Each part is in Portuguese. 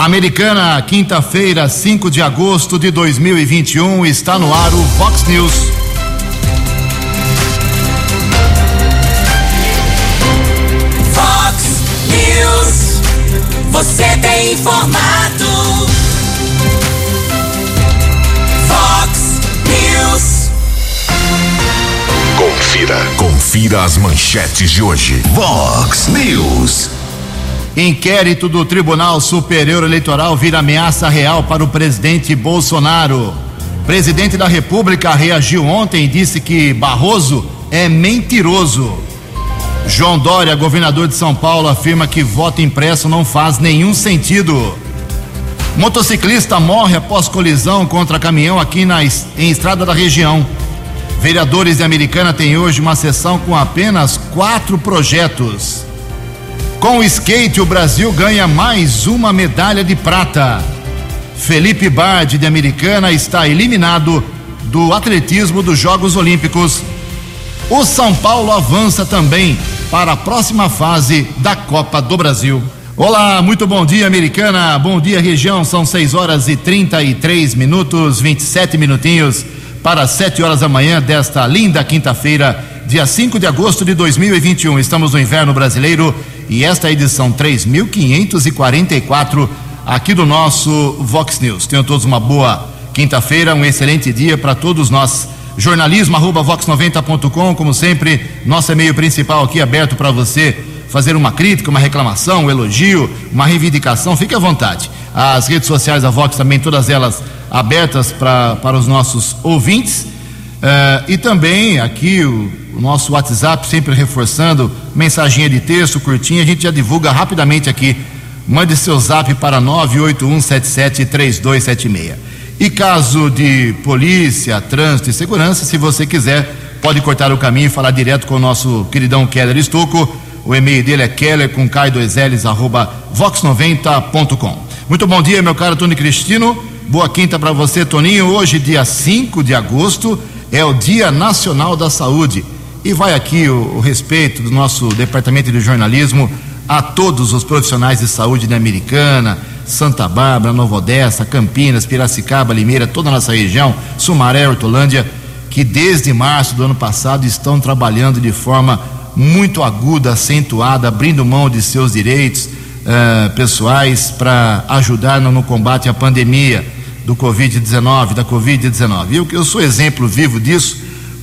Americana, quinta-feira, 5 de agosto de 2021, está no ar o Fox News. Fox News. Você tem informado. Fox News. Confira. Confira as manchetes de hoje. Vox News. Inquérito do Tribunal Superior Eleitoral vira ameaça real para o presidente Bolsonaro. Presidente da República reagiu ontem e disse que Barroso é mentiroso. João Dória, governador de São Paulo, afirma que voto impresso não faz nenhum sentido. Motociclista morre após colisão contra caminhão aqui na, em estrada da região. Vereadores de Americana têm hoje uma sessão com apenas quatro projetos. Com o skate, o Brasil ganha mais uma medalha de prata. Felipe Bard, de Americana, está eliminado do atletismo dos Jogos Olímpicos. O São Paulo avança também para a próxima fase da Copa do Brasil. Olá, muito bom dia, Americana. Bom dia, região. São 6 horas e 33 minutos, 27 minutinhos para 7 horas da manhã desta linda quinta-feira, dia 5 de agosto de 2021. Estamos no inverno brasileiro e esta é a edição 3544 aqui do nosso Vox News. Tenham todos uma boa quinta-feira, um excelente dia para todos nós. Jornalismo arroba vox90.com, como sempre, nosso e-mail principal aqui aberto para você fazer uma crítica, uma reclamação, um elogio, uma reivindicação, fique à vontade. As redes sociais da Vox também, todas elas abertas pra, para os nossos ouvintes. Uh, e também aqui o, o, nosso WhatsApp, sempre reforçando, mensaginha de texto curtinha, a gente já divulga rapidamente aqui. Mande seu zap para 981773276. E caso de polícia, trânsito e segurança, se você quiser, pode cortar o caminho e falar direto com o nosso queridão Keller Estocco. O e-mail dele é keller com k2ls arroba vox90.com. Muito bom dia, meu caro Tony Cristino. Boa quinta para você, Toninho. Hoje, dia 5 de agosto, é o Dia Nacional da Saúde. E vai aqui o, o, respeito do nosso departamento de jornalismo a todos os profissionais de saúde da Americana, Santa Bárbara, Nova Odessa, Campinas, Piracicaba, Limeira, toda a nossa região, Sumaré, Hortolândia, que desde março do ano passado estão trabalhando de forma muito aguda, acentuada, abrindo mão de seus direitos uh, pessoais para ajudar no, no combate à pandemia do Covid-19, da Covid-19. Eu, eu sou exemplo vivo disso,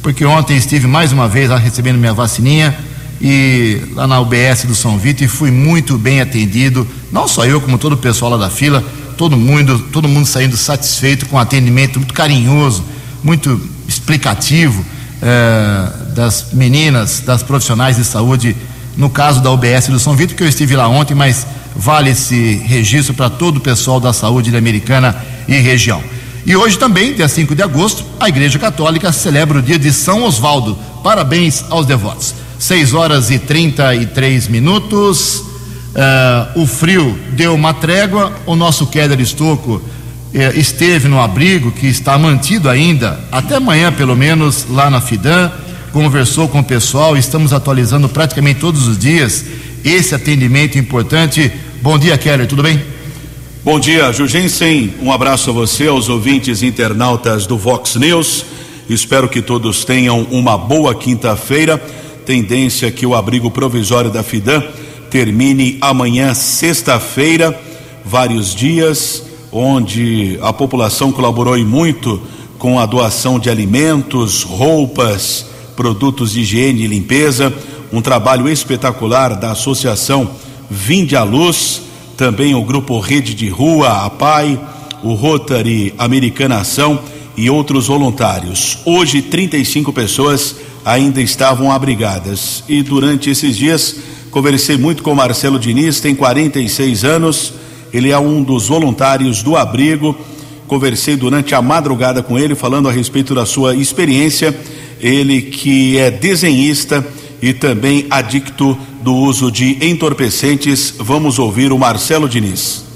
porque ontem estive mais uma vez lá recebendo minha vacininha e lá na UBS do São Vito e fui muito bem atendido, não só eu, como todo o pessoal lá da fila, todo mundo, todo mundo saindo satisfeito com um atendimento muito carinhoso, muito explicativo eh, das meninas, das profissionais de saúde, no caso da UBS do São Vito, que eu estive lá ontem, mas vale esse registro para todo o pessoal da saúde da Americana e região. E hoje também, dia 5 de agosto, a Igreja Católica celebra o dia de São Osvaldo. Parabéns aos devotos. 6 horas e 33 minutos. Uh, o frio deu uma trégua. O nosso Keller Estocco uh, esteve no abrigo, que está mantido ainda, até amanhã pelo menos, lá na Fidan. Conversou com o pessoal, estamos atualizando praticamente todos os dias esse atendimento importante. Bom dia, Keller, tudo bem? Bom dia, Jugensen. Um abraço a você, aos ouvintes internautas do Vox News. Espero que todos tenham uma boa quinta-feira. Tendência que o abrigo provisório da Fidan termine amanhã, sexta-feira. Vários dias onde a população colaborou e muito com a doação de alimentos, roupas, produtos de higiene e limpeza. Um trabalho espetacular da Associação Vinde à Luz também o grupo Rede de Rua, a PAI, o Rotary Americana Ação e outros voluntários. Hoje, 35 pessoas ainda estavam abrigadas. E durante esses dias, conversei muito com Marcelo Diniz, tem 46 anos, ele é um dos voluntários do abrigo. Conversei durante a madrugada com ele, falando a respeito da sua experiência. Ele que é desenhista e também adicto do uso de entorpecentes. Vamos ouvir o Marcelo Diniz.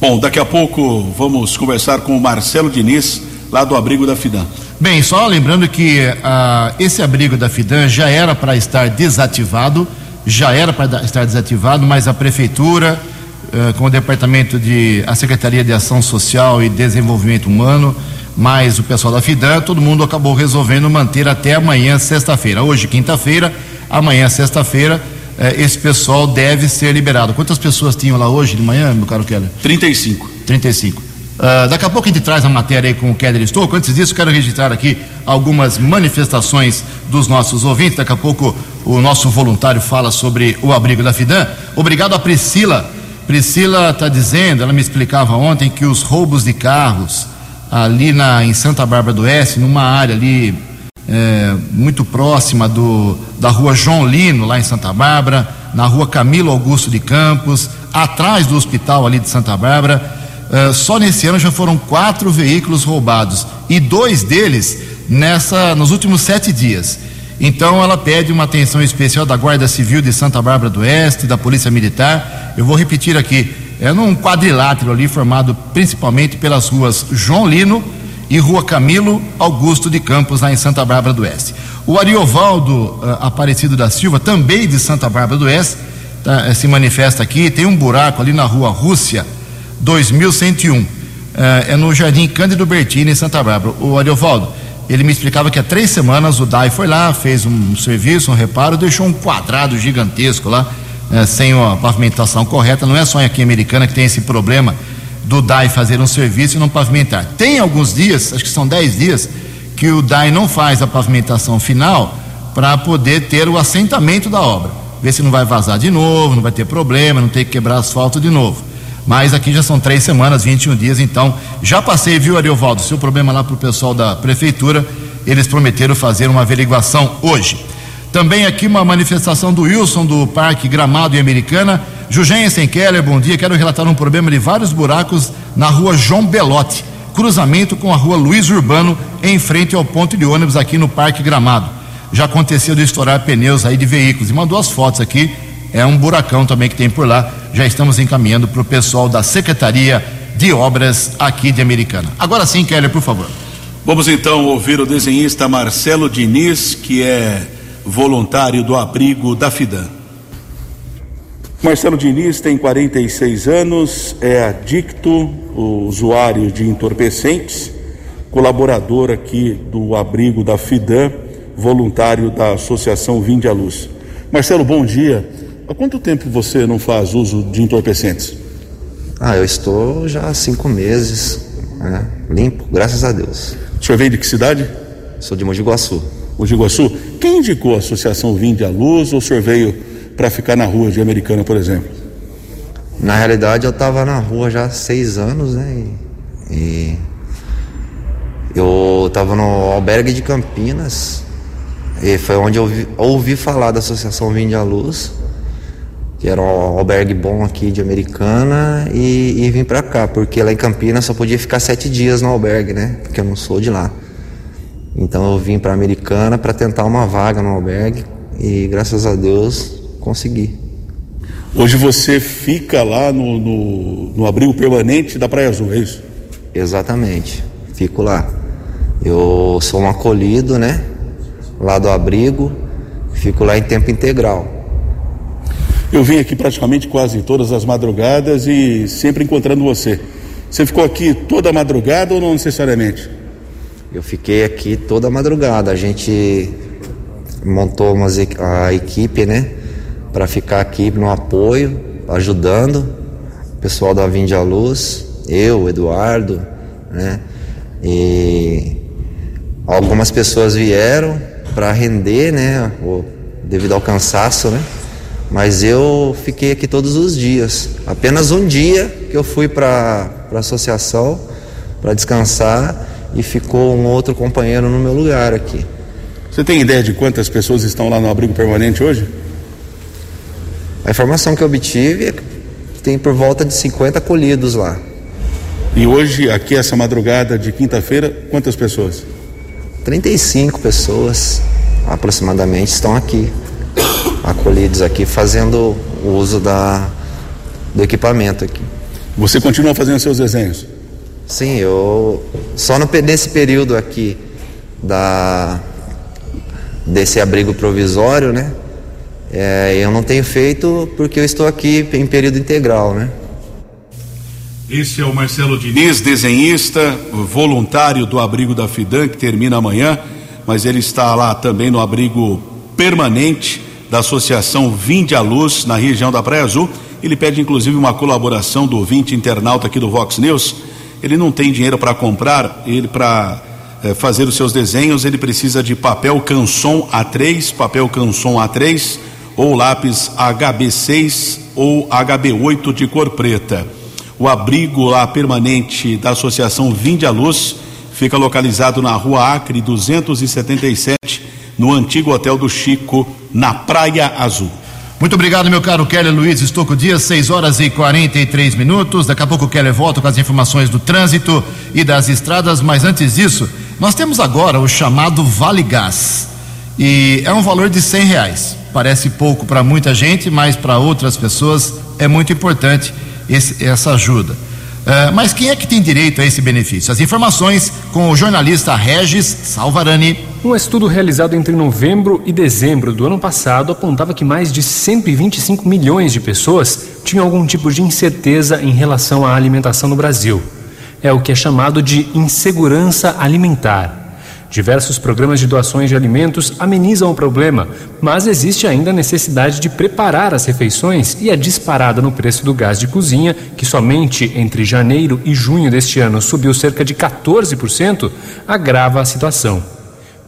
Bom, daqui a pouco vamos conversar com o Marcelo Diniz, lá do abrigo da Fidan. Bem, só lembrando que ah, esse abrigo da Fidan já era para estar desativado, já era para estar desativado, mas a prefeitura, ah, com o departamento de, a Secretaria de Ação Social e Desenvolvimento Humano, mais o pessoal da Fidan, todo mundo acabou resolvendo manter até amanhã, sexta-feira. Hoje, quinta-feira, amanhã, sexta-feira, eh, esse pessoal deve ser liberado. Quantas pessoas tinham lá hoje de manhã, meu caro Keller? 35. 35. Ah, daqui a pouco a gente traz a matéria aí com o Keller Estouco. Antes disso, quero registrar aqui algumas manifestações dos nossos ouvintes. Daqui a pouco o nosso voluntário fala sobre o abrigo da Fidan. Obrigado a Priscila. Priscila está dizendo, ela me explicava ontem, que os roubos de carros ali na, em Santa Bárbara do Oeste, numa área ali é, muito próxima do, da rua João Lino, lá em Santa Bárbara, na rua Camilo Augusto de Campos, atrás do hospital ali de Santa Bárbara. é, só nesse ano já foram quatro veículos roubados e dois deles nessa nos últimos sete dias. Então ela pede uma atenção especial da Guarda Civil de Santa Bárbara do Oeste, da Polícia Militar. Eu vou repetir aqui, é num quadrilátero ali formado principalmente pelas ruas João Lino e Rua Camilo Augusto de Campos, lá em Santa Bárbara do Oeste. O Ariovaldo ah, Aparecido da Silva, também de Santa Bárbara do Oeste, tá, eh, se manifesta aqui. Tem um buraco ali na Rua Rússia, 2101. Eh, é no Jardim Cândido Bertini, em Santa Bárbara. O Ariovaldo, ele me explicava que há três semanas o DAI foi lá, fez um serviço, um reparo, deixou um quadrado gigantesco lá, eh, sem a pavimentação correta. Não é só aqui em Americana que tem esse problema do DAI fazer um serviço e não pavimentar. Tem alguns dias, acho que são dez dias, que o DAI não faz a pavimentação final para poder ter o assentamento da obra. Ver se não vai vazar de novo, não vai ter problema, não tem que quebrar asfalto de novo. Mas aqui já são três semanas, 21 dias, então já passei, viu, Ariovaldo? Seu problema lá para o pessoal da prefeitura, eles prometeram fazer uma averiguação hoje. Também aqui uma manifestação do Wilson do Parque Gramado e Americana. Jugensen Keller, bom dia. Quero relatar um problema de vários buracos na rua João Belotti, cruzamento com a rua Luiz Urbano, em frente ao ponto de ônibus aqui no Parque Gramado. Já aconteceu de estourar pneus aí de veículos. E mandou as fotos aqui. É um buracão também que tem por lá. Já estamos encaminhando para o pessoal da Secretaria de Obras aqui de Americana. Agora sim, Keller, por favor. Vamos então ouvir o desenhista Marcelo Diniz, que é voluntário do abrigo da Fidan. Marcelo Diniz tem 46 anos, é adicto, usuário de entorpecentes, colaborador aqui do abrigo da Fidan, voluntário da Associação Vinde à Luz. Marcelo, bom dia. Há quanto tempo você não faz uso de entorpecentes? Ah, eu estou já há cinco meses, né? limpo, graças a Deus. O senhor vem de que cidade? Sou de Mogi Guaçu. Mogi Guaçu. Quem indicou a Associação Vinde à Luz ou o senhor veio para ficar na rua de Americana, por exemplo? Na realidade, eu estava na rua já há seis anos, né? E, e eu estava no albergue de Campinas e foi onde eu ouvi, ouvi falar da Associação Vinde à Luz, que era um albergue bom aqui de Americana, e, e vim para cá, porque lá em Campinas só podia ficar sete dias no albergue, né? Porque eu não sou de lá. Então eu vim para Americana para tentar uma vaga no albergue e graças a Deus consegui. Hoje você fica lá no, no, no abrigo permanente da Praia Azul, é isso? Exatamente, fico lá. Eu sou um acolhido, né? Lá do abrigo, fico lá em tempo integral. Eu vim aqui praticamente quase todas as madrugadas e sempre encontrando você. Você ficou aqui toda madrugada ou não necessariamente? Eu fiquei aqui toda madrugada. A gente montou umas, a equipe, né? Para ficar aqui no apoio, ajudando o pessoal da Vinde à Luz, eu, Eduardo, né? E algumas pessoas vieram para render, né? devido ao cansaço, né? Mas eu fiquei aqui todos os dias. Apenas um dia que eu fui para a associação para descansar e ficou um outro companheiro no meu lugar aqui. Você tem ideia de quantas pessoas estão lá no abrigo permanente hoje? A informação que eu obtive é que tem por volta de 50 acolhidos lá. E hoje, aqui essa madrugada de quinta-feira, quantas pessoas? 35 pessoas aproximadamente estão aqui, acolhidos aqui, fazendo o uso da, do equipamento aqui. Você continua fazendo seus desenhos? Sim, eu só no, nesse período aqui da desse abrigo provisório, né? É, eu não tenho feito porque eu estou aqui em período integral, né? Esse é o Marcelo Diniz, desenhista, voluntário do abrigo da Fidan, que termina amanhã, mas ele está lá também no abrigo permanente da Associação Vinde à Luz, na região da Praia Azul. Ele pede inclusive uma colaboração do ouvinte internauta aqui do Vox News. Ele não tem dinheiro para comprar, ele para é, fazer os seus desenhos, ele precisa de papel canson A3, papel canson A3 ou lápis HB6 ou HB8 de cor preta. O abrigo lá permanente da Associação Vinde à Luz fica localizado na Rua Acre 277, no antigo Hotel do Chico, na Praia Azul. Muito obrigado, meu caro Keller Luiz Estouco Dias, 6 horas e 43 minutos. Daqui a pouco o Keller volta com as informações do trânsito e das estradas, mas antes disso, nós temos agora o chamado Vale Gás. E é um valor de 100 reais. Parece pouco para muita gente, mas para outras pessoas é muito importante esse, essa ajuda. Uh, mas quem é que tem direito a esse benefício? As informações com o jornalista Regis Salvarani. Um estudo realizado entre novembro e dezembro do ano passado apontava que mais de 125 milhões de pessoas tinham algum tipo de incerteza em relação à alimentação no Brasil. É o que é chamado de insegurança alimentar. Diversos programas de doações de alimentos amenizam o problema, mas existe ainda a necessidade de preparar as refeições e a disparada no preço do gás de cozinha, que somente entre janeiro e junho deste ano subiu cerca de 14%, agrava a situação.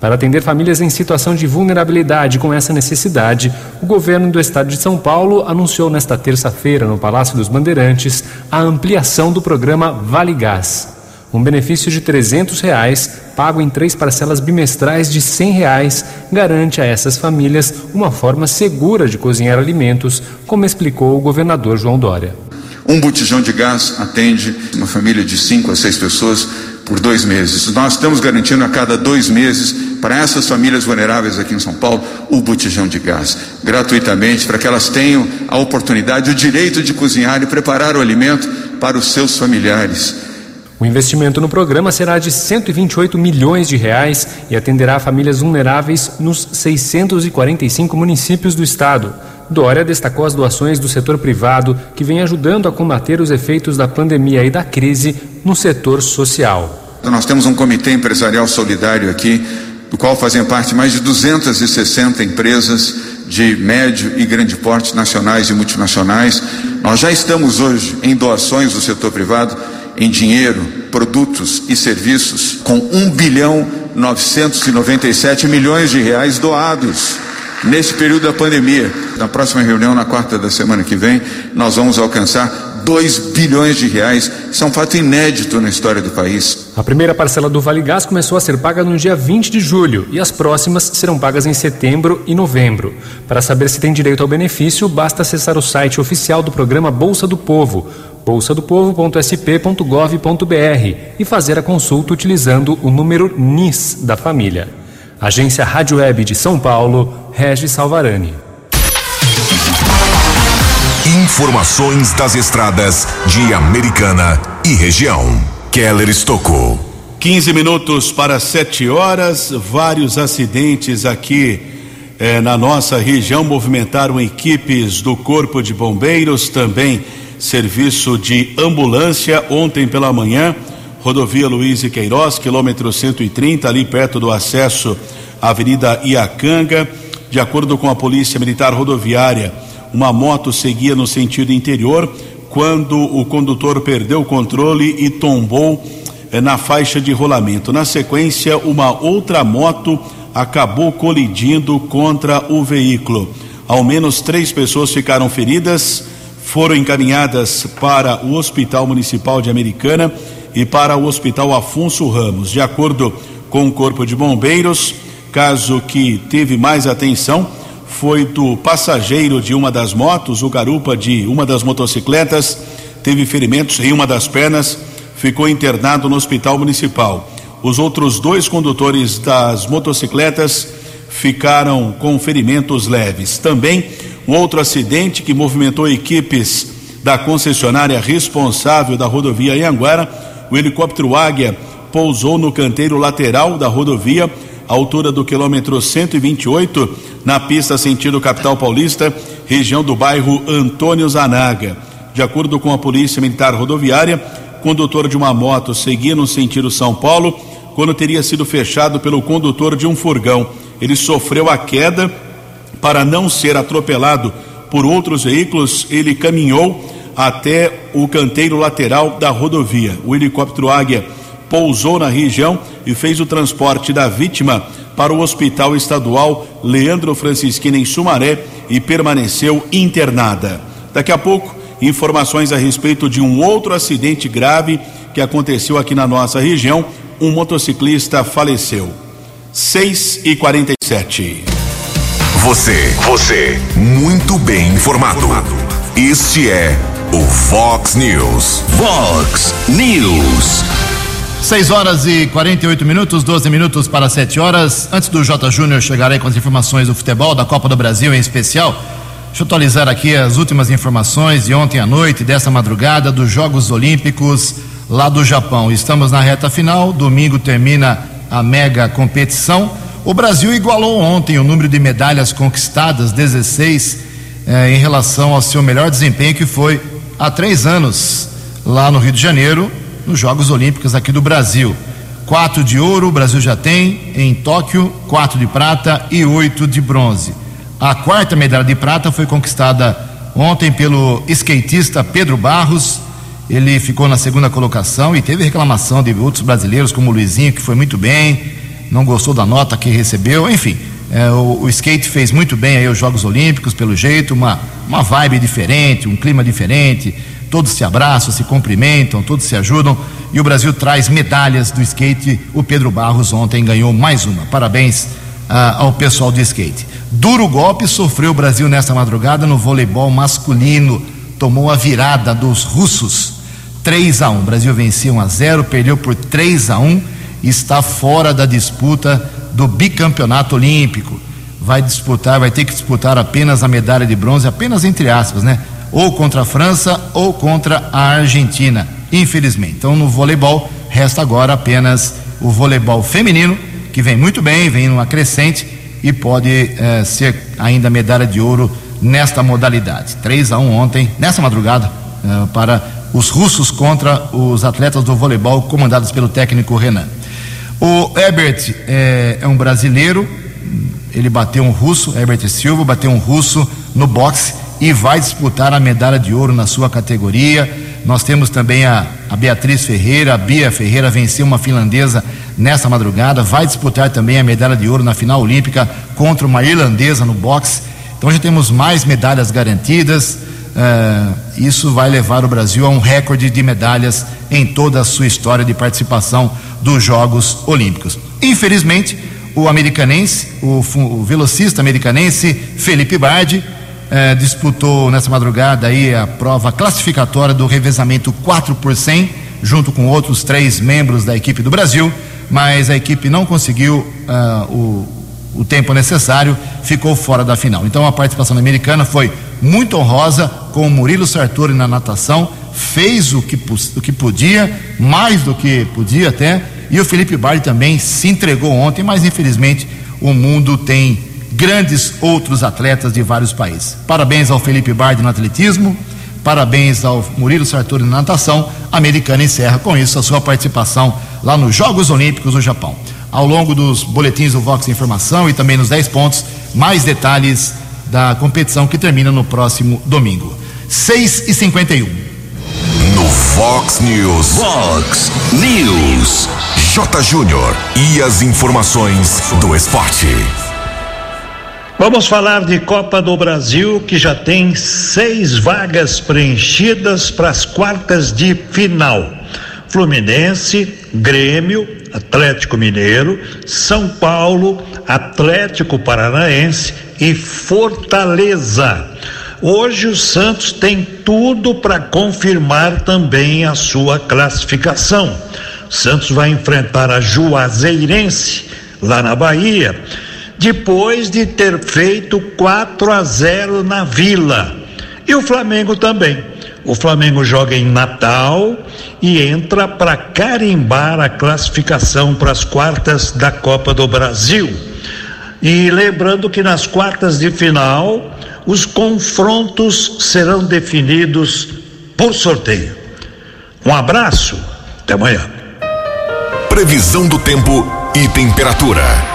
Para atender famílias em situação de vulnerabilidade com essa necessidade, o governo do estado de São Paulo anunciou nesta terça-feira, no Palácio dos Bandeirantes, a ampliação do programa Vale Gás. Um benefício de 300 reais, pago em três parcelas bimestrais de 100 reais, garante a essas famílias uma forma segura de cozinhar alimentos, como explicou o governador João Dória. Um botijão de gás atende uma família de cinco a seis pessoas por dois meses. Nós estamos garantindo a cada dois meses para essas famílias vulneráveis aqui em São Paulo o botijão de gás, gratuitamente, para que elas tenham a oportunidade, o direito de cozinhar e preparar o alimento para os seus familiares. O investimento no programa será de 128 milhões de reais e atenderá famílias vulneráveis nos 645 municípios do estado. Dória destacou as doações do setor privado, que vem ajudando a combater os efeitos da pandemia e da crise no setor social. Nós temos um comitê empresarial solidário aqui, do qual fazem parte mais de 260 empresas de médio e grande porte nacionais e multinacionais. Nós já estamos hoje em doações do setor privado em dinheiro, produtos e serviços com 1 bilhão 997 milhões de reais doados nesse período da pandemia. Na próxima reunião, na quarta da semana que vem, nós vamos alcançar 2 bilhões de reais. Isso é um fato inédito na história do país. A primeira parcela do Vale Gás começou a ser paga no dia 20 de julho e as próximas serão pagas em setembro e novembro. Para saber se tem direito ao benefício, basta acessar o site oficial do programa Bolsa do Povo bolsadopovo.sp.gov.br e fazer a consulta utilizando o número NIS da família. Agência Rádio Web de São Paulo, Regis Salvarani. Informações das estradas de Americana e região. Keller Estocou. 15 minutos para 7 horas. Vários acidentes aqui eh, na nossa região movimentaram equipes do Corpo de Bombeiros, também serviço de ambulância ontem pela manhã, rodovia Luiz e Queiroz, quilômetro 130, ali perto do acesso à Avenida Iacanga. De acordo com a Polícia Militar Rodoviária, uma moto seguia no sentido interior quando o condutor perdeu o controle e tombou eh, na faixa de rolamento. Na sequência, uma outra moto acabou colidindo contra o veículo. Ao menos três pessoas ficaram feridas foram encaminhadas para o Hospital Municipal de Americana e para o Hospital Afonso Ramos. De acordo com o Corpo de Bombeiros, caso que teve mais atenção foi do passageiro de uma das motos, o garupa de uma das motocicletas, teve ferimentos em uma das pernas, ficou internado no Hospital Municipal. Os outros dois condutores das motocicletas ficaram com ferimentos leves. Também um outro acidente que movimentou equipes da concessionária responsável da rodovia Anhanguera, o helicóptero Águia pousou no canteiro lateral da rodovia, altura do quilômetro 128, na pista sentido capital paulista, região do bairro Antônio Zanaga. De acordo com a Polícia Militar Rodoviária, condutor de uma moto seguia no sentido São Paulo quando teria sido fechado pelo condutor de um furgão. Ele sofreu a queda para não ser atropelado por outros veículos, ele caminhou até o canteiro lateral da rodovia. O helicóptero Águia pousou na região e fez o transporte da vítima para o Hospital Estadual Leandro Francisquini em Sumaré e permaneceu internada. Daqui a pouco, informações a respeito de um outro acidente grave que aconteceu aqui na nossa região. Um motociclista faleceu. 6 e 47 Você, você, muito bem informado. Este é o Fox News. Fox News. 6 horas e 48 minutos, 12 minutos para 7 horas. Antes do. Júnior chegar aí com as informações do futebol, da Copa do Brasil em especial, deixa eu atualizar aqui as últimas informações de ontem à noite, dessa madrugada, dos Jogos Olímpicos lá do Japão. Estamos na reta final, domingo termina a mega competição. O Brasil igualou ontem o número de medalhas conquistadas, 16, eh, em relação ao seu melhor desempenho, que foi há três anos, lá no Rio de Janeiro, nos Jogos Olímpicos aqui do Brasil. Quatro de ouro o Brasil já tem em Tóquio, quatro de prata e oito de bronze. A quarta medalha de prata foi conquistada ontem pelo skatista Pedro Barros. Ele ficou na segunda colocação e teve reclamação de outros brasileiros, como o Luizinho, que foi muito bem, não gostou da nota que recebeu. Enfim, é, o, o, skate fez muito bem aí os Jogos Olímpicos, pelo jeito, uma, uma vibe diferente, um clima diferente todos se abraçam, se cumprimentam, todos se ajudam e o Brasil traz medalhas do skate. O Pedro Barros ontem ganhou mais uma. Parabéns ah, ao pessoal do skate. Duro golpe sofreu o Brasil nesta madrugada no voleibol masculino. Tomou a virada dos russos. 3 a 1. O Brasil venceu 1 a 0, perdeu por 3 a 1 e está fora da disputa do bicampeonato olímpico. Vai disputar, vai ter que disputar apenas a medalha de bronze, apenas entre aspas, né? Ou contra a França ou contra a Argentina, infelizmente. Então, no voleibol, resta agora apenas o voleibol feminino, que vem muito bem, vem numa crescente e pode eh, ser ainda medalha de ouro nesta modalidade. 3 a 1 ontem, nessa madrugada, eh, para os russos contra os atletas do voleibol comandados pelo técnico Renan. O Herbert eh, é um brasileiro, ele bateu um russo, Herbert Silva, bateu um russo no boxe e vai disputar a medalha de ouro na sua categoria. Nós temos também a, a Beatriz Ferreira, a Bia Ferreira venceu uma finlandesa nesta madrugada, vai disputar também a medalha de ouro na final olímpica contra uma irlandesa no boxe. Então já temos mais medalhas garantidas. Uh, isso vai levar o Brasil a um recorde de medalhas em toda a sua história de participação dos Jogos Olímpicos. Infelizmente, o americanense, o, o velocista americanense Felipe Bardi, eh, disputou nessa madrugada aí a prova classificatória do revezamento 4 por 100, junto com outros três membros da equipe do Brasil, mas a equipe não conseguiu uh, o, o tempo necessário, ficou fora da final. Então a participação americana foi muito honrosa, com o Murilo Sartori na natação, fez o que, o que podia, mais do que podia até, e o Felipe Bardi também se entregou ontem, mas infelizmente o mundo tem grandes outros atletas de vários países. Parabéns ao Felipe Bardi no atletismo, parabéns ao Murilo Sartori na natação. A americana encerra com isso a sua participação lá nos Jogos Olímpicos do Japão. Ao longo dos boletins do Vox Informação e também nos 10 pontos, mais detalhes da competição que termina no próximo domingo. 6 e 51 No Fox News. Fox News. J. Júnior. E as informações do esporte. Vamos falar de Copa do Brasil, que já tem seis vagas preenchidas para as quartas de final. Fluminense, Grêmio, Atlético Mineiro, São Paulo, Atlético Paranaense e Fortaleza. Hoje o Santos tem tudo para confirmar também a sua classificação. Santos vai enfrentar a Juazeirense lá na Bahia depois de ter feito 4 a 0 na Vila. E o Flamengo também. O Flamengo joga em Natal e entra para carimbar a classificação para as quartas da Copa do Brasil. E lembrando que nas quartas de final, os confrontos serão definidos por sorteio. Um abraço, até amanhã. Previsão do tempo e temperatura.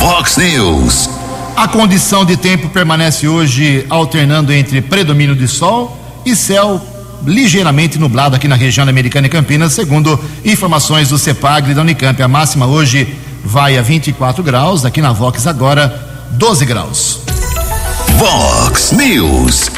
Vox News. A condição de tempo permanece hoje alternando entre predomínio de sol e céu ligeiramente nublado aqui na região americana e Campinas, segundo informações do CEPAGRE da Unicamp. A máxima hoje vai a 24 graus, aqui na Vox agora 12 graus. Vox News.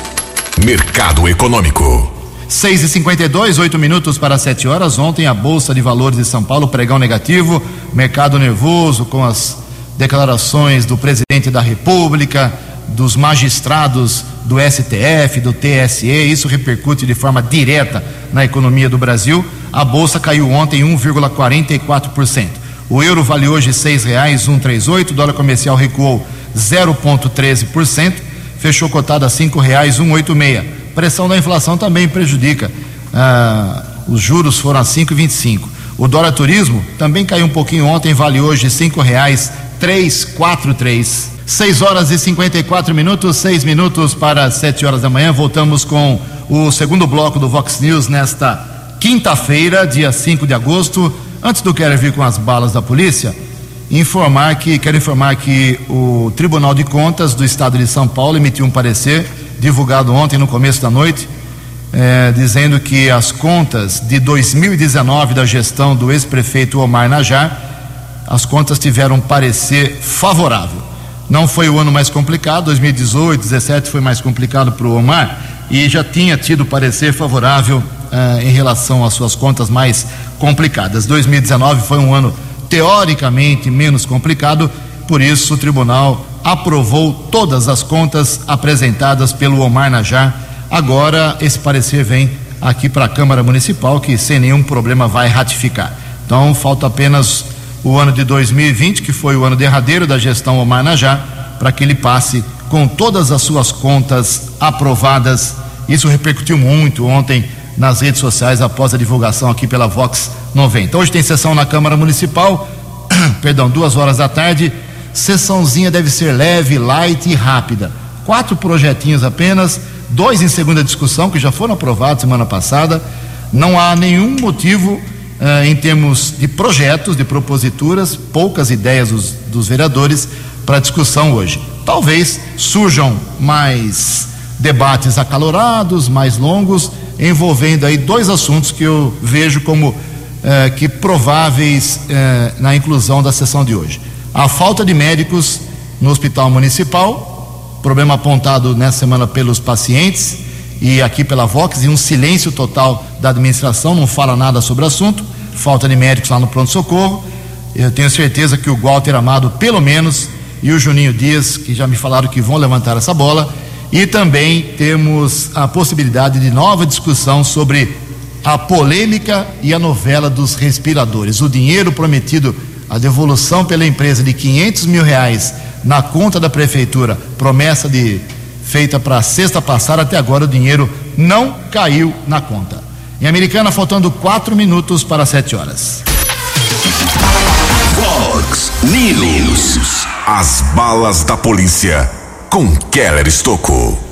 Mercado Econômico. 6 e 52 8 minutos para 7 horas. Ontem a Bolsa de Valores de São Paulo, pregão negativo, mercado nervoso com as declarações do presidente da República, dos magistrados do STF, do TSE, isso repercute de forma direta na economia do Brasil. A bolsa caiu ontem 1,44%. O euro vale hoje R$ 6,138, o dólar comercial recuou 0,13%, fechou cotado a R$ 5,186. Pressão da inflação também prejudica. Ah, os juros foram a 5,25. O dólar turismo também caiu um pouquinho ontem, vale hoje R$ 5,343. 6 horas e 54 minutos, 6 minutos para 7 horas da manhã. Voltamos com o segundo bloco do Vox News nesta quinta-feira, dia 5 de agosto. Antes do Quero vir com as balas da polícia, informar que quero informar que o Tribunal de Contas do Estado de São Paulo emitiu um parecer divulgado ontem no começo da noite, eh, dizendo que as contas de 2019 da gestão do ex-prefeito Omar Najar, as contas tiveram parecer favorável. Não foi o ano mais complicado, 2018, 2017 foi mais complicado para o Omar e já tinha tido parecer favorável eh, em relação às suas contas mais complicadas. 2019 foi um ano teoricamente menos complicado, por isso o tribunal aprovou todas as contas apresentadas pelo Omar Najar. Agora esse parecer vem aqui para a Câmara Municipal, que sem nenhum problema vai ratificar. Então falta apenas o ano de 2020, que foi o ano derradeiro da gestão Omar Najar, para que ele passe com todas as suas contas aprovadas. Isso repercutiu muito ontem nas redes sociais após a divulgação aqui pela Vox 90. Hoje tem sessão na Câmara Municipal, perdão, duas horas da tarde. Sessãozinha deve ser leve, light e rápida. Quatro projetinhos apenas, dois em segunda discussão, que já foram aprovados semana passada. Não há nenhum motivo Uh, em termos de projetos, de proposituras, poucas ideias dos, dos vereadores para discussão hoje. Talvez surjam mais debates acalorados, mais longos, envolvendo aí dois assuntos que eu vejo como uh, que prováveis uh, na inclusão da sessão de hoje. A falta de médicos no hospital municipal, problema apontado nessa semana pelos pacientes e aqui pela Vox, e um silêncio total da administração, não fala nada sobre o assunto, falta de médicos lá no pronto-socorro. Eu tenho certeza que o Walter Amado, pelo menos, e o Juninho Dias, que já me falaram que vão levantar essa bola. E também temos a possibilidade de nova discussão sobre a polêmica e a novela dos respiradores. O dinheiro prometido, a devolução pela empresa de 500 mil reais na conta da prefeitura, promessa de feita para sexta passada, até agora o dinheiro não caiu na conta. Em Americana, faltando quatro minutos para sete horas. Fox News. As balas da polícia com Keller Estocou.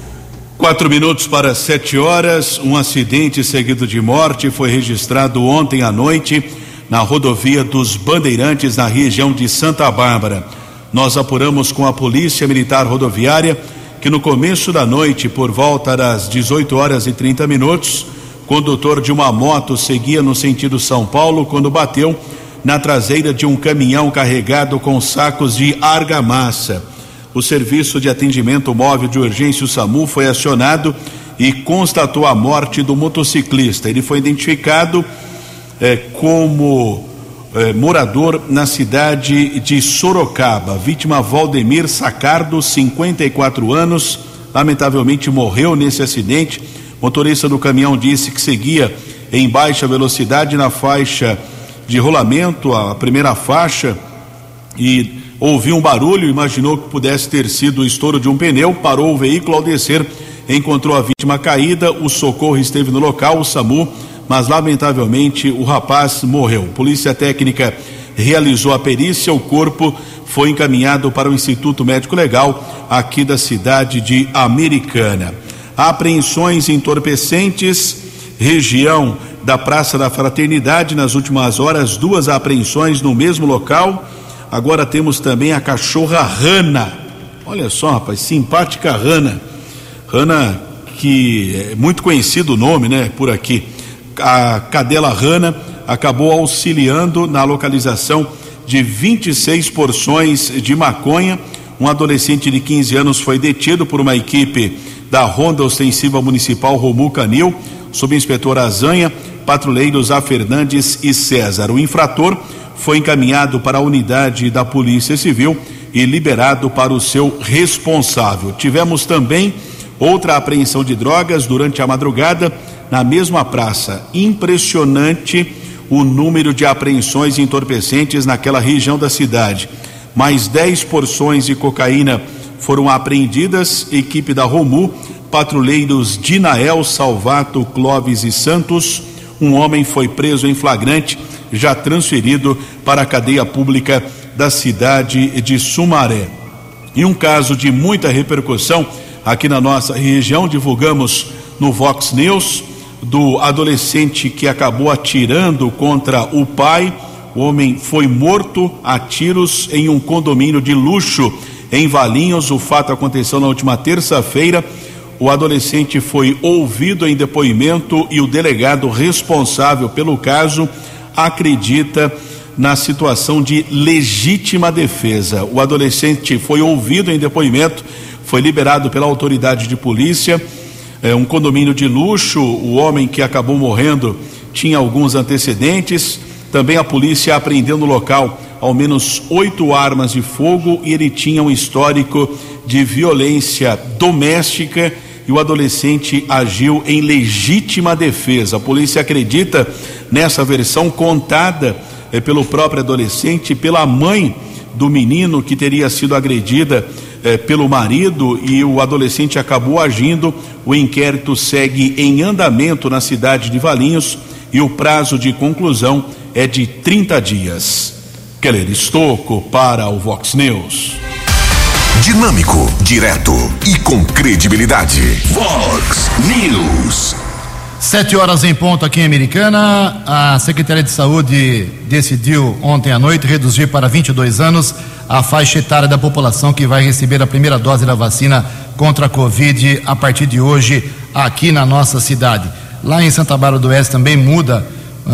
Quatro minutos para sete horas. Um acidente seguido de morte foi registrado ontem à noite na rodovia dos Bandeirantes, na região de Santa Bárbara. Nós apuramos com a Polícia Militar Rodoviária que no começo da noite, por volta das 18 horas e 30 minutos, condutor de uma moto seguia no sentido São Paulo quando bateu na traseira de um caminhão carregado com sacos de argamassa. O serviço de atendimento móvel de urgência o SAMU foi acionado e constatou a morte do motociclista. Ele foi identificado eh, como eh, morador na cidade de Sorocaba. Vítima Valdemir Sacardo, 54 anos, lamentavelmente morreu nesse acidente Motorista do caminhão disse que seguia em baixa velocidade na faixa de rolamento, a primeira faixa, e ouviu um barulho, imaginou que pudesse ter sido o estouro de um pneu, parou o veículo ao descer encontrou a vítima caída, o socorro esteve no local, o SAMU, mas lamentavelmente o rapaz morreu. Polícia Técnica realizou a perícia, o corpo foi encaminhado para o Instituto Médico Legal aqui da cidade de Americana. Apreensões entorpecentes, região da Praça da Fraternidade, nas últimas horas, duas apreensões no mesmo local. Agora temos também a cachorra Rana. Olha só, rapaz, simpática Rana. Rana, que é muito conhecido o nome, né, por aqui. A cadela Rana acabou auxiliando na localização de 26 porções de maconha. Um adolescente de 15 anos foi detido por uma equipe da Ronda Ostensiva Municipal Romu Canil, subinspetor Azanha, patrulheiros A. Fernandes e César. O infrator foi encaminhado para a unidade da Polícia Civil e liberado para o seu responsável. Tivemos também outra apreensão de drogas durante a madrugada na mesma praça. Impressionante o número de apreensões entorpecentes naquela região da cidade. Mais 10 porções de cocaína foram apreendidas. Equipe da Romu, patrulheiros Dinael, Salvato, Clóvis e Santos. Um homem foi preso em flagrante, já transferido para a cadeia pública da cidade de Sumaré. E um caso de muita repercussão aqui na nossa região, divulgamos no Vox News do adolescente que acabou atirando contra o pai. O homem foi morto a tiros em um condomínio de luxo em Valinhos. O fato aconteceu na última terça-feira. O adolescente foi ouvido em depoimento e o delegado responsável pelo caso acredita na situação de legítima defesa. O adolescente foi ouvido em depoimento, foi liberado pela autoridade de polícia é, um condomínio de luxo. O homem que acabou morrendo tinha alguns antecedentes. Também a polícia apreendeu no local ao menos oito armas de fogo e ele tinha um histórico de violência doméstica e o adolescente agiu em legítima defesa. A polícia acredita nessa versão contada é, pelo próprio adolescente, pela mãe do menino que teria sido agredida eh, pelo marido e o adolescente acabou agindo. O inquérito segue em andamento na cidade de Valinhos e o prazo de conclusão é de 30 dias. Keller Estocco para o Vox News. Dinâmico, direto e com credibilidade. Vox News. Sete horas em ponto aqui em Americana. A Secretaria de Saúde decidiu ontem à noite reduzir para 22 anos a faixa etária da população que vai receber a primeira dose da vacina contra a Covid a partir de hoje aqui na nossa cidade. Lá em Santa Bárbara do Oeste também muda uh,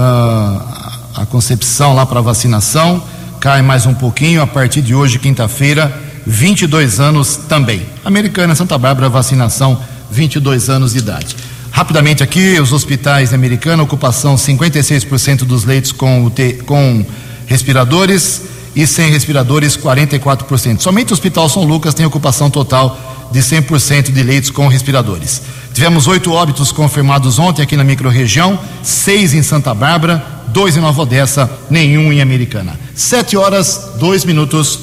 a concepção lá para vacinação, cai mais um pouquinho a partir de hoje, quinta-feira, 22 anos também. Americana, Santa Bárbara, vacinação 22 anos de idade. Rapidamente aqui, os hospitais americanos, ocupação 56% dos leitos com, UT, com respiradores e sem respiradores 44%. Somente o Hospital São Lucas tem ocupação total de 100% de leitos com respiradores. Tivemos oito óbitos confirmados ontem aqui na microrregião, seis em Santa Bárbara, dois em Nova Odessa, nenhum em Americana. Sete horas, dois minutos.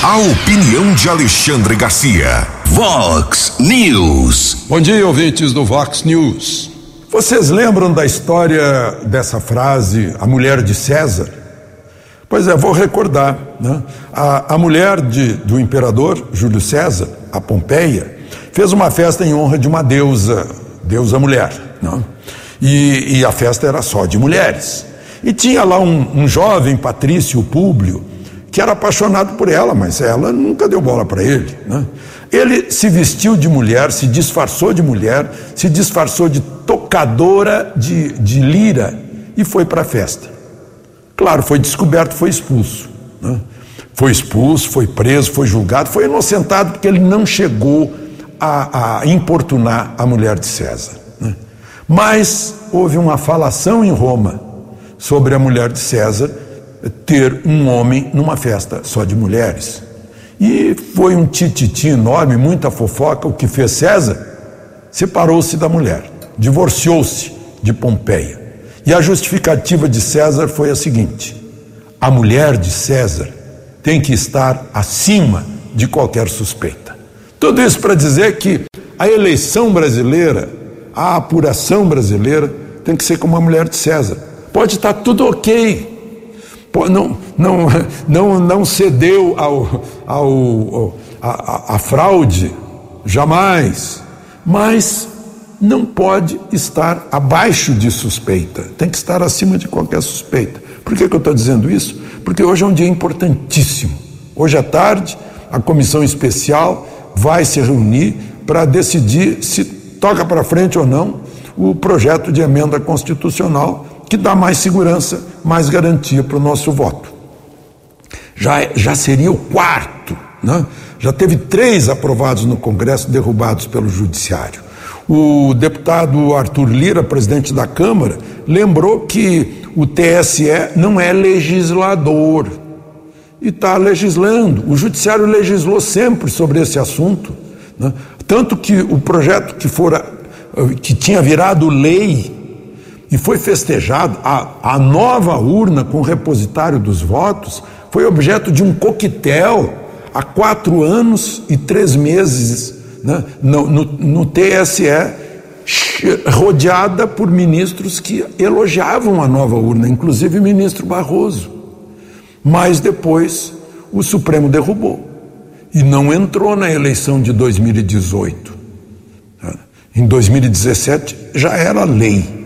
A opinião de Alexandre Garcia. Vox News. Bom dia, ouvintes do Vox News. Vocês lembram da história dessa frase, a mulher de César? Pois é, vou recordar. Né? A, a mulher de, do imperador Júlio César, a Pompeia, fez uma festa em honra de uma deusa, deusa mulher. Né? E, e, a festa era só de mulheres. E tinha lá um, um jovem patrício Públio que era apaixonado por ela, mas ela nunca deu bola para ele. Né? Ele se vestiu de mulher, se disfarçou de mulher, se disfarçou de tocadora de, de lira e foi para a festa. Claro, foi descoberto, foi expulso. Né? Foi expulso, foi preso, foi julgado, foi inocentado porque ele não chegou a, a importunar a mulher de César. Né? Mas houve uma falação em Roma sobre a mulher de César ter um homem numa festa só de mulheres. E foi um tititi enorme, muita fofoca. O que fez César? Separou-se da mulher, divorciou-se de Pompeia. E a justificativa de César foi a seguinte: a mulher de César tem que estar acima de qualquer suspeita. Tudo isso para dizer que a eleição brasileira, a apuração brasileira, tem que ser como a mulher de César. Pode estar tudo ok. Não, não, não, não cedeu ao, ao, a, a fraude, jamais. Mas não pode estar abaixo de suspeita, tem que estar acima de qualquer suspeita. Por que, que eu estou dizendo isso? Porque hoje é um dia importantíssimo. Hoje à tarde, a comissão especial vai se reunir para decidir se toca para frente ou não o projeto de emenda constitucional que dá mais segurança, mais garantia para o nosso voto. Já, já seria o quarto, né? já teve três aprovados no Congresso, derrubados pelo Judiciário. O deputado Arthur Lira, presidente da Câmara, lembrou que o TSE não é legislador e está legislando. O Judiciário legislou sempre sobre esse assunto. Né? Tanto que o projeto que, fora, que tinha virado lei e foi festejado, a, a nova urna com repositário dos votos foi objeto de um coquetel há quatro anos e três meses né, no, no, no TSE, rodeada por ministros que elogiavam a nova urna, inclusive o ministro Barroso. Mas depois o Supremo derrubou e não entrou na eleição de 2018. Em 2017 já era lei.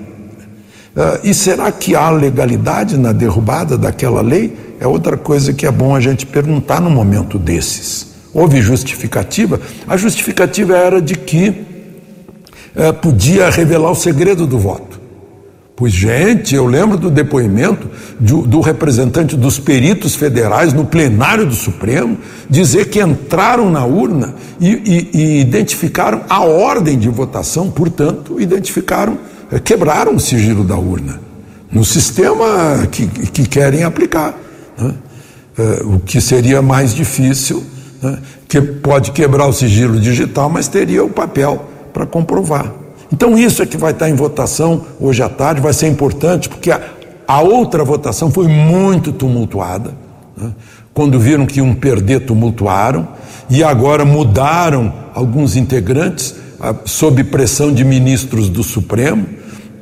Uh, e será que há legalidade na derrubada daquela lei? É outra coisa que é bom a gente perguntar no momento desses. Houve justificativa? A justificativa era de que uh, podia revelar o segredo do voto. Pois, gente, eu lembro do depoimento do, do representante dos peritos federais no plenário do Supremo dizer que entraram na urna e, e, e identificaram a ordem de votação, portanto, identificaram quebraram o sigilo da urna no sistema que, que querem aplicar. Né? É, o que seria mais difícil, né? que pode quebrar o sigilo digital, mas teria o papel para comprovar. Então, isso é que vai estar em votação hoje à tarde, vai ser importante, porque a, a outra votação foi muito tumultuada. Né? Quando viram que iam perder, tumultuaram, e agora mudaram alguns integrantes, ah, sob pressão de ministros do Supremo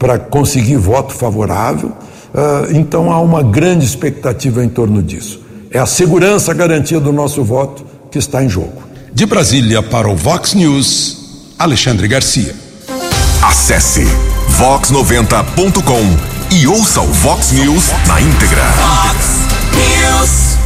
para conseguir voto favorável. Uh, então há uma grande expectativa em torno disso. É a segurança, a garantia do nosso voto que está em jogo. De Brasília para o Vox News, Alexandre Garcia. Acesse vox90.com e ouça o Vox News na íntegra. Vox News.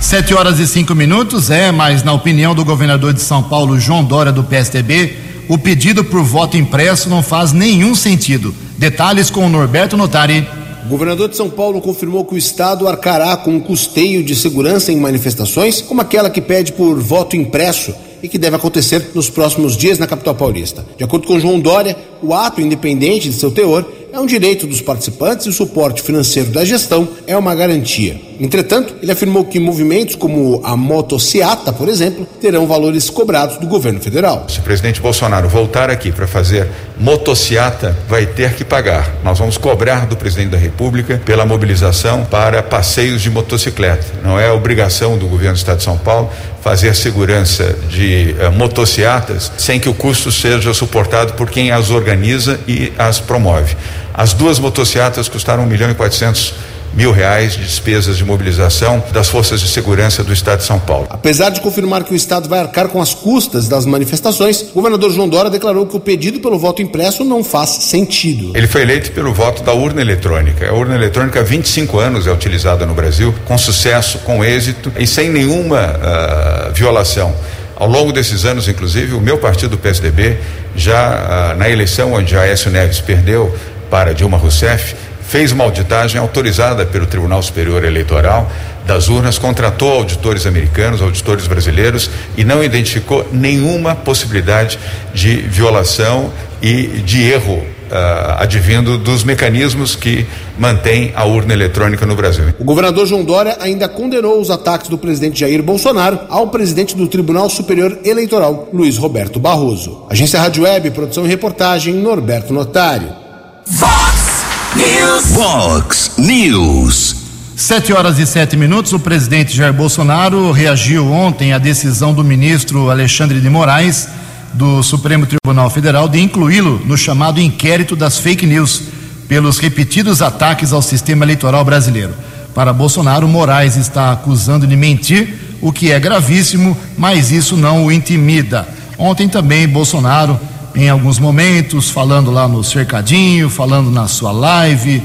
Sete horas e cinco minutos, é, mas na opinião do governador de São Paulo, João Dória, do PSDB, o pedido por voto impresso não faz nenhum sentido. Detalhes com o Norberto Notari. O governador de São Paulo confirmou que o Estado arcará com um custeio de segurança em manifestações, como aquela que pede por voto impresso e que deve acontecer nos próximos dias na capital paulista. De acordo com João Dória, o ato, independente de seu teor, é um direito dos participantes e o suporte financeiro da gestão é uma garantia. Entretanto, ele afirmou que movimentos como a motociata, por exemplo, terão valores cobrados do governo federal. Se o presidente Bolsonaro voltar aqui para fazer motociata, vai ter que pagar. Nós vamos cobrar do presidente da República pela mobilização para passeios de motocicleta. Não é obrigação do governo do estado de São Paulo fazer segurança de uh, motociatas sem que o custo seja suportado por quem as organiza e as promove. As duas motocicletas custaram 1 milhão e 400 mil reais de despesas de mobilização das forças de segurança do Estado de São Paulo. Apesar de confirmar que o Estado vai arcar com as custas das manifestações, o governador João Dória declarou que o pedido pelo voto impresso não faz sentido. Ele foi eleito pelo voto da urna eletrônica. A urna eletrônica há 25 anos é utilizada no Brasil, com sucesso, com êxito e sem nenhuma uh, violação. Ao longo desses anos, inclusive, o meu partido, o PSDB, já uh, na eleição onde Aécio Neves perdeu para Dilma Rousseff, fez uma auditagem autorizada pelo Tribunal Superior Eleitoral das urnas, contratou auditores americanos, auditores brasileiros e não identificou nenhuma possibilidade de violação e de erro uh, advindo dos mecanismos que mantêm a urna eletrônica no Brasil. O governador João Dória ainda condenou os ataques do presidente Jair Bolsonaro ao presidente do Tribunal Superior Eleitoral, Luiz Roberto Barroso. Agência Rádio Web, produção e reportagem, Norberto Notário. Vox News. Vox News. Sete horas e sete minutos, o presidente Jair Bolsonaro reagiu ontem à decisão do ministro Alexandre de Moraes do Supremo Tribunal Federal de incluí-lo no chamado inquérito das fake news pelos repetidos ataques ao sistema eleitoral brasileiro. Para Bolsonaro, Moraes está acusando de mentir, o que é gravíssimo, mas isso não o intimida. Ontem também Bolsonaro, em alguns momentos, falando lá no cercadinho, falando na sua live,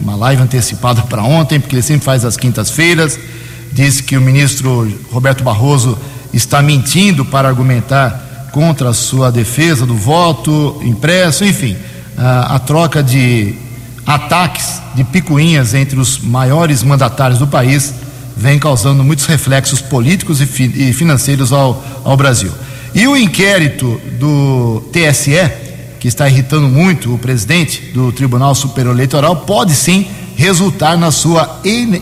uma live antecipada para ontem, porque ele sempre faz às quintas-feiras. Disse que o ministro Roberto Barroso está mentindo para argumentar contra a sua defesa do voto impresso, enfim, a, a troca de ataques, de picuinhas entre os maiores mandatários do país vem causando muitos reflexos políticos e, fi, e financeiros ao, ao Brasil. E o inquérito do TSE, que está irritando muito o presidente do Tribunal Superior Eleitoral, pode sim resultar na sua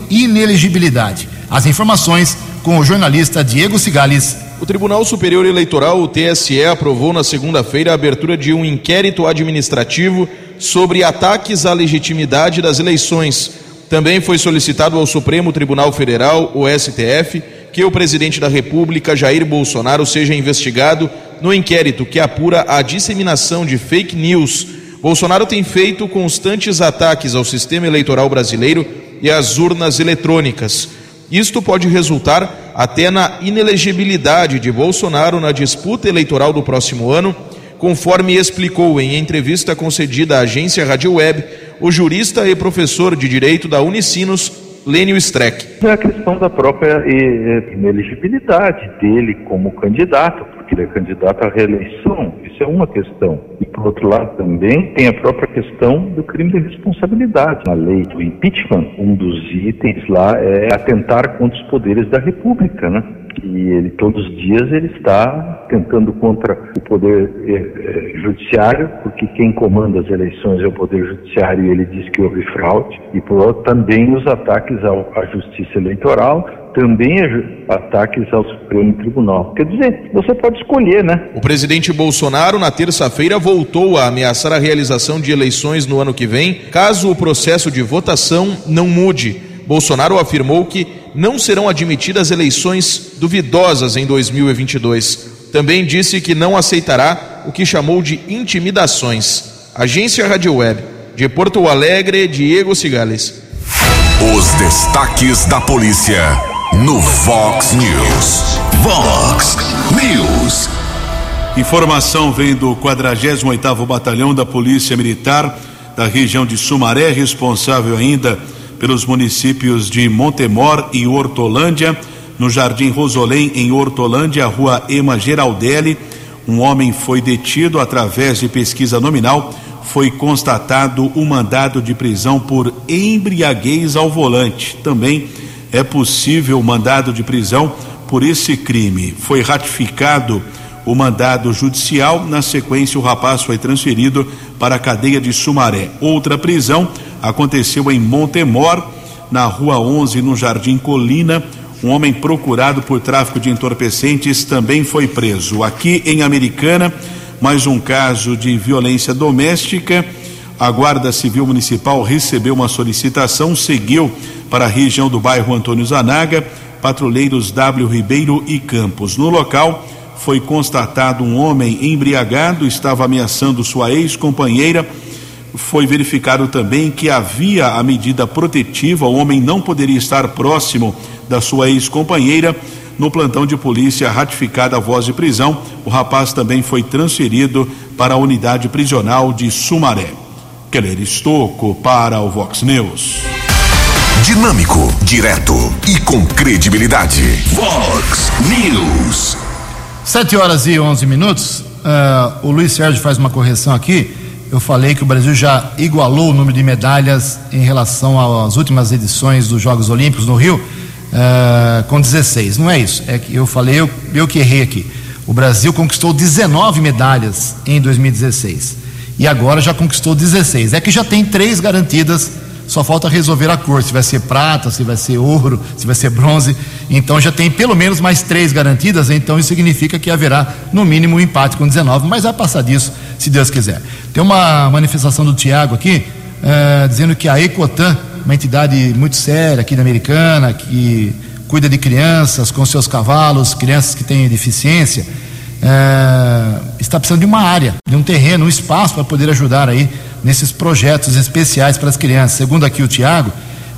inelegibilidade. As informações com o jornalista Diego Cigales. O Tribunal Superior Eleitoral, o TSE, aprovou na segunda-feira a abertura de um inquérito administrativo sobre ataques à legitimidade das eleições. Também foi solicitado ao Supremo Tribunal Federal, o STF, que o presidente da República, Jair Bolsonaro, seja investigado no inquérito que apura a disseminação de fake news. Bolsonaro tem feito constantes ataques ao sistema eleitoral brasileiro e às urnas eletrônicas. Isto pode resultar até na inelegibilidade de Bolsonaro na disputa eleitoral do próximo ano, conforme explicou em entrevista concedida à agência Rádio Web o jurista e professor de direito da Unicinos, Lênio Streck. É a questão da própria inelegibilidade dele como candidato, porque ele é candidato à reeleição, isso é uma questão. E, por outro lado, também tem a própria questão do crime de responsabilidade. Na lei do impeachment, um dos itens lá é atentar contra os poderes da República, né? E ele, todos os dias, ele está tentando contra o poder eh, judiciário, porque quem comanda as eleições é o poder judiciário e ele diz que houve fraude. E, por outro, também os ataques ao, à justiça eleitoral, também ataques ao Supremo Tribunal. Quer dizer, você pode escolher, né? O presidente Bolsonaro, na terça-feira, voltou a ameaçar a realização de eleições no ano que vem, caso o processo de votação não mude. Bolsonaro afirmou que não serão admitidas eleições duvidosas em 2022. Também disse que não aceitará o que chamou de intimidações. Agência Rádio Web, de Porto Alegre, Diego Cigales. Os destaques da polícia no Vox News. Vox News. Informação vem do 48º Batalhão da Polícia Militar da região de Sumaré, responsável ainda pelos municípios de Montemor e Hortolândia, no Jardim Rosolém, em Hortolândia, rua Ema Geraldelli. Um homem foi detido através de pesquisa nominal. Foi constatado o um mandado de prisão por embriaguez ao volante. Também é possível mandado de prisão por esse crime. Foi ratificado o mandado judicial. Na sequência, o rapaz foi transferido para a cadeia de Sumaré. Outra prisão aconteceu em Montemor, na Rua 11, no Jardim Colina. Um homem procurado por tráfico de entorpecentes também foi preso. Aqui em Americana, mais um caso de violência doméstica. A Guarda Civil Municipal recebeu uma solicitação, seguiu para a região do bairro Antônio Zanaga, patrulheiros W. Ribeiro e Campos. No local, foi constatado um homem embriagado, estava ameaçando sua ex-companheira foi verificado também que havia a medida protetiva, o homem não poderia estar próximo da sua ex-companheira. No plantão de polícia ratificada a voz de prisão, o rapaz também foi transferido para a unidade prisional de Sumaré. Keller Estocco para o Vox News. Dinâmico, direto e com credibilidade. Vox News. Sete horas e onze minutos. Uh, o Luiz Sérgio faz uma correção aqui eu falei que o Brasil já igualou o número de medalhas em relação às últimas edições dos Jogos Olímpicos no Rio, uh, com 16. Não é isso. É que eu falei, eu, eu que errei aqui. O Brasil conquistou 19 medalhas em 2016 e agora já conquistou 16. É que já tem três garantidas só falta resolver a cor, se vai ser prata, se vai ser ouro, se vai ser bronze. Então já tem pelo menos mais três garantidas, então isso significa que haverá no mínimo um empate com 19, mas vai passar disso, se Deus quiser. Tem uma manifestação do Tiago aqui, é, dizendo que a Ecotan uma entidade muito séria aqui da Americana, que cuida de crianças com seus cavalos, crianças que têm deficiência, é, está precisando de uma área, de um terreno, um espaço para poder ajudar aí nesses projetos especiais para as crianças. Segundo aqui o Tiago,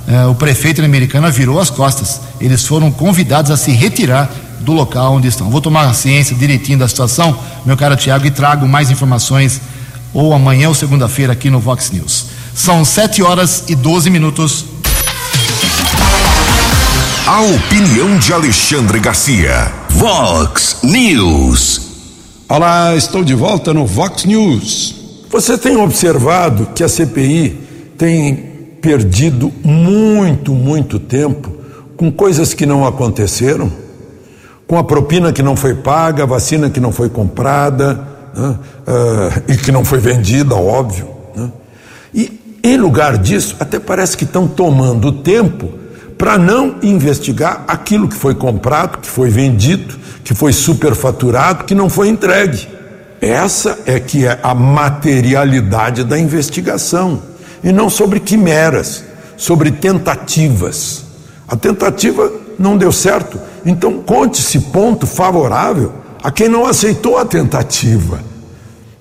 é, o prefeito da Americana virou as costas. Eles foram convidados a se retirar do local onde estão. Vou tomar ciência direitinho da situação, meu caro Tiago, e trago mais informações ou amanhã ou segunda-feira aqui no Vox News. São 7 horas e 12 minutos. A opinião de Alexandre Garcia. Vox News. Olá, estou de volta no Vox News. Você tem observado que a CPI tem perdido muito, muito tempo com coisas que não aconteceram? Com a propina que não foi paga, a vacina que não foi comprada né? uh, e que não foi vendida, óbvio. Né? E, em lugar disso, até parece que estão tomando tempo para não investigar aquilo que foi comprado, que foi vendido, que foi superfaturado, que não foi entregue. Essa é que é a materialidade da investigação, e não sobre quimeras, sobre tentativas. A tentativa não deu certo, então conte-se ponto favorável a quem não aceitou a tentativa.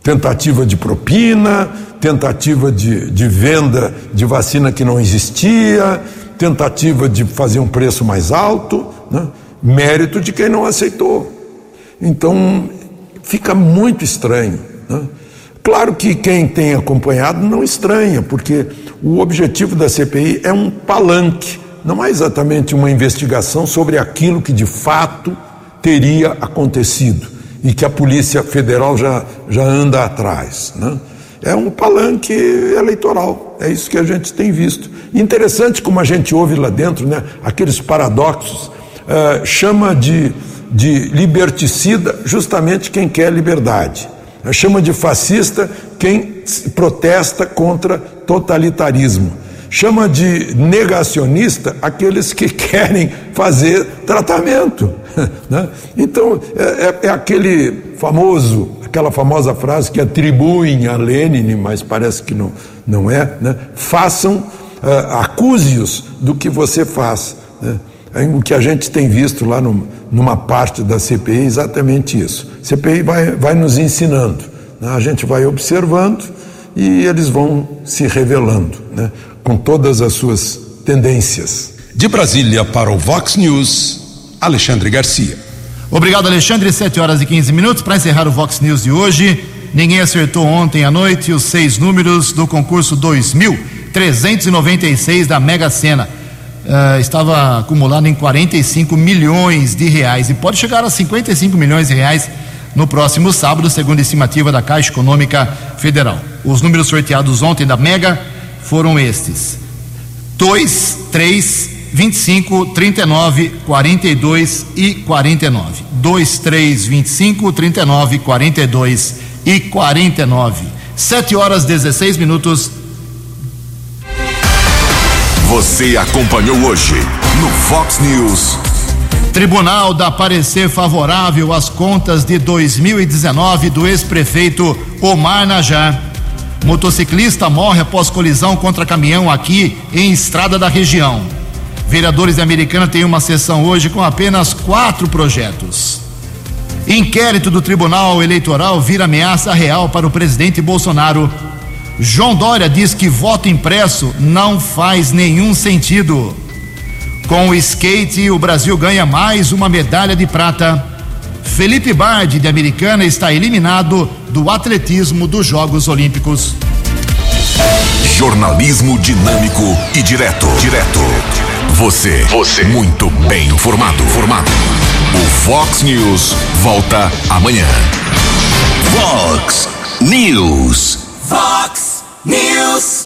Tentativa de propina, tentativa de, de venda de vacina que não existia, tentativa de fazer um preço mais alto, né? mérito de quem não aceitou. Então, fica muito estranho. Né? Claro que quem tem acompanhado não estranha, porque o objetivo da CPI é um palanque, não é exatamente uma investigação sobre aquilo que de fato teria acontecido e que a Polícia Federal já, já anda atrás. Né? É um palanque eleitoral. É isso que a gente tem visto. Interessante como a gente ouve lá dentro, né, aqueles paradoxos. Uh, chama de, de liberticida justamente quem quer liberdade. Chama de fascista quem protesta contra totalitarismo. Chama de negacionista aqueles que querem fazer tratamento. Né? Então, é, é, é aquele famoso aquela famosa frase que atribuem a Lenin, mas parece que não, não é, né? façam, uh, acuse-os do que você faz. Né? O que a gente tem visto lá no, numa parte da CPI é exatamente isso. A CPI vai, vai nos ensinando, né? a gente vai observando e eles vão se revelando, né? Com todas as suas tendências. De Brasília para o Vox News, Alexandre Garcia. Obrigado, Alexandre. 7 horas e 15 minutos. Para encerrar o Vox News de hoje, ninguém acertou ontem à noite os seis números do concurso 2.396 da Mega Sena. Uh, estava acumulado em 45 milhões de reais e pode chegar a 55 milhões de reais no próximo sábado, segundo a estimativa da Caixa Econômica Federal. Os números sorteados ontem da Mega foram estes: 2, 3, 25, 39, 42 e 49. 2, 3, 25, 39, 42 e 49. 7 horas 16 minutos. Você acompanhou hoje no Fox News. Tribunal dá parecer favorável às contas de 2019 do ex-prefeito Omar Najar. Motociclista morre após colisão contra caminhão aqui em estrada da região. Vereadores da Americana têm uma sessão hoje com apenas quatro projetos. Inquérito do Tribunal Eleitoral vira ameaça real para o presidente Bolsonaro. João Dória diz que voto impresso não faz nenhum sentido. Com o skate, o Brasil ganha mais uma medalha de prata. Felipe Bardi, de Americana, está eliminado do atletismo dos Jogos Olímpicos. Jornalismo dinâmico e direto. Direto. Você. Você. Muito bem informado. Formado. O Fox News volta amanhã. Fox News. Fox News.